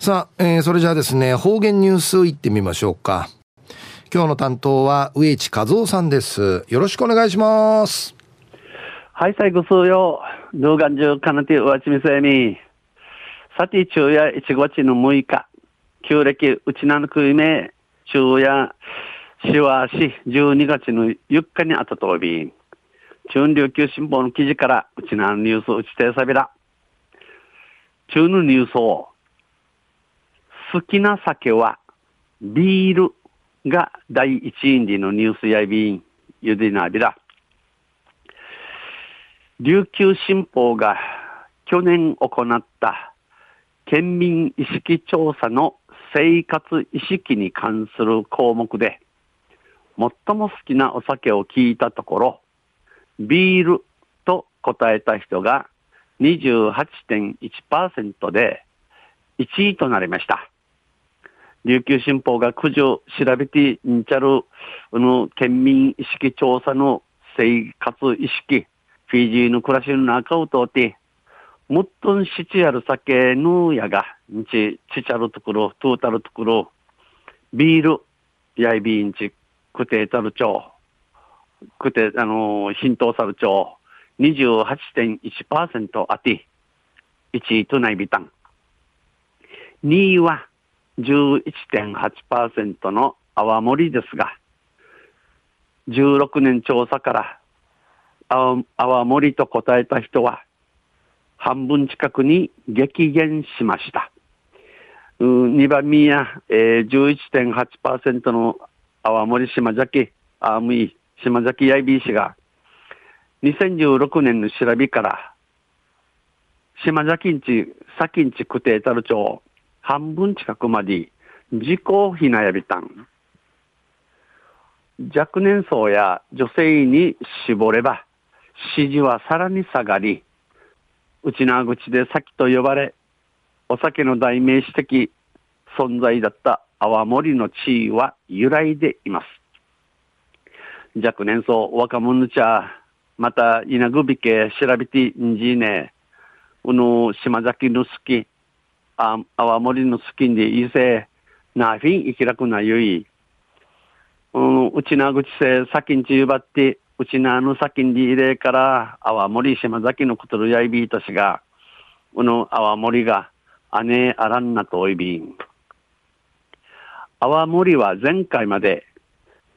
さあ、えー、それじゃあですね、方言ニュースいってみましょうか。今日の担当は植地和夫さんです。よろしくお願いします。はい、最後数曜、動画中、かなてうわちみせみ。さて、昼夜1月の6日、旧暦、うちなのくいめ、昼夜、しわし、12月の4日にあたとび、中琉球新報の記事から、うちなのニュースうちてさびら。中のニュースを、好きな酒はビールが第一位でのニュースやビン、ゆでなびら。琉球新報が去年行った県民意識調査の生活意識に関する項目で、最も好きなお酒を聞いたところ、ビールと答えた人が28.1%で1位となりました。琉球新報が九条調べてんちゃる、あの県民意識調査の生活意識、フィジーの暮らしの中を通って、もっとんしちやる酒のやが、んち、ちちゃるところ、トータルところ、ビール、やいびんち、くてたる町、くて、あのー、浸透さる町、28.1%あて、1位とないびたん。2位は、11.8%の泡盛ですが、16年調査から泡盛と答えた人は半分近くに激減しました。2番目や、えー、11.8%の泡盛島崎、あむい島崎やいびい氏が2016年の調べから島崎んち、先んちくてたる町半分近くまで自己ひなやびたん。若年層や女性に絞れば、支持はさらに下がり、内縄口で先と呼ばれ、お酒の代名詞的存在だった泡盛の地位は揺らいでいます。若年層若者ちゃ、また稲ぐびけ調べてんじね、うの島崎の好き、あ泡盛の好きんでいせ、なフィン生きらくなゆい、うん、うちなぐちせ先んちゆばって、うちなの先んで入れから、泡盛島崎のことるやいびいとしが、うの泡盛が、姉あらんなとおいびん。泡盛は前回まで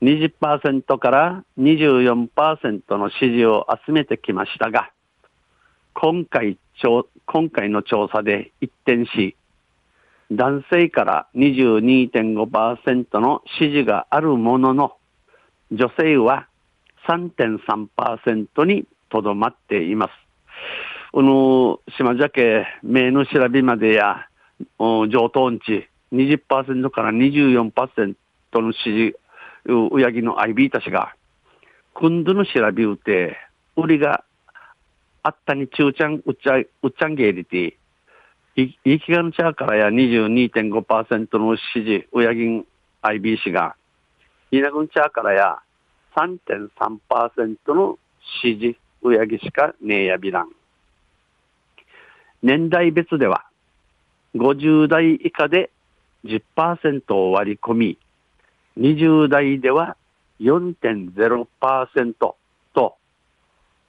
20%から24%の支持を集めてきましたが、今回、今回の調査で一転し、男性から22.5%の支持があるものの、女性は3.3%にとどまっています。この島酒名の調べまでや、上等値20%から24%の支持、うやぎのアイビーたちが、今度の調べうて、売りがあったに中ちゃん、うっちゃ、うっちゃんげりて、い、いきがのちゃからや22.5%の支持、うやぎん IB が、いなぐんちゃからや3.3%の支持、うやぎしかねえやびらん。年代別では、50代以下で10%を割り込み、20代では4.0%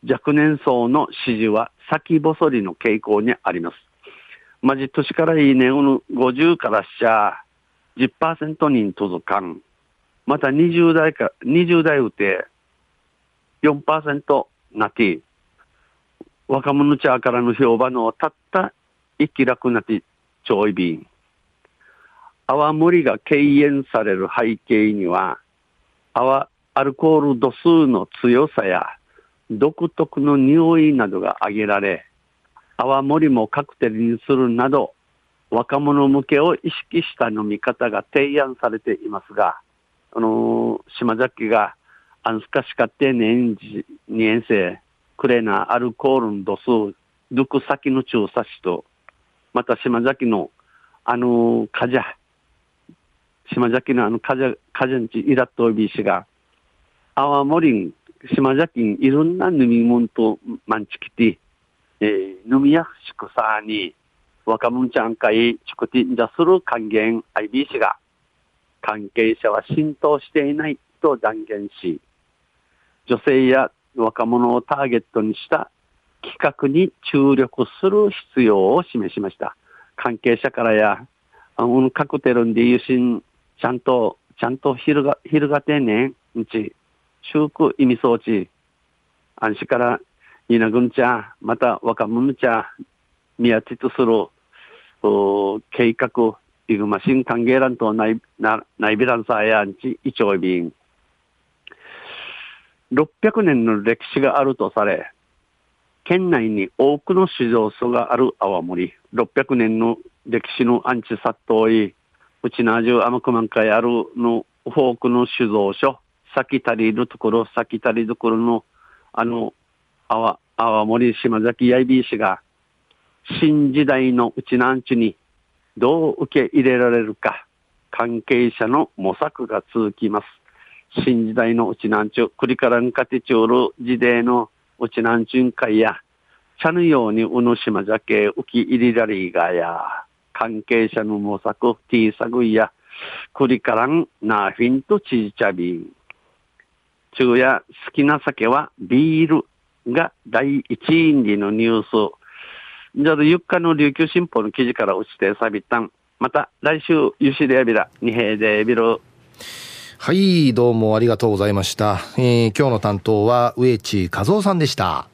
若年層の支持は先細りの傾向にあります。まじ年からいいね、50からしちゃ10%に届かん。また20代か、20代うて4%なき、若者ちゃからの評判のたった生き楽なきちょいびん。泡盛が敬遠される背景には、泡アルコール度数の強さや独特の匂いなどが挙げられ、泡盛もカクテルにするなど、若者向けを意識した飲み方が提案されていますが、あのー、島崎が、アンスカシカテ年次2年生、クレナアルコールの度数、ルク先の調査士と、また島崎の、あのー、カジャ、島崎のあのカジャ、カジャンチイラットビー氏が、泡盛ん、島崎んいろんな飲み物とマンチキティ、えー、飲みやすくさに、若者ちゃん会、チクティンジャする還元 IB 氏が、関係者は浸透していないと断言し、女性や若者をターゲットにした企画に注力する必要を示しました。関係者からや、あの、カクテルンで優先、ちゃんと、ちゃんと昼が、昼がてねん、うち、祝意味装置、安心から、稲ぐんちゃ、また若者ちゃ、宮地とする、計画、イグマシン歓迎欄と内内ビランサーやんち、イチョイビン。600年の歴史があるとされ、県内に多くの市場所がある泡盛。600年の歴史のアンチ殺到い、うちなじゅう甘く満開あるの多くの酒造所、先足りるところ、先足りるところの、あの、泡、泡盛島崎やいびいしが、新時代のうちなんちにどう受け入れられるか、関係者の模索が続きます。新時代のうちなんちゅう、クリカランカテチュール時代のうちなんちゅん会や、茶のようにうぬしまじゃけ受け入れられがや、関係者の模索、ティーサグイや、クリカラン、ナーフィンとチーチャビン。昼夜好きな酒はビールが第一位のニュース。じゃあ、ゆっかの琉球新報の記事から落ちてさびたん。また来週、ゆしでやびら、二平でびる。はい、どうもありがとうございました。えー、今日の担当は植地和夫さんでした。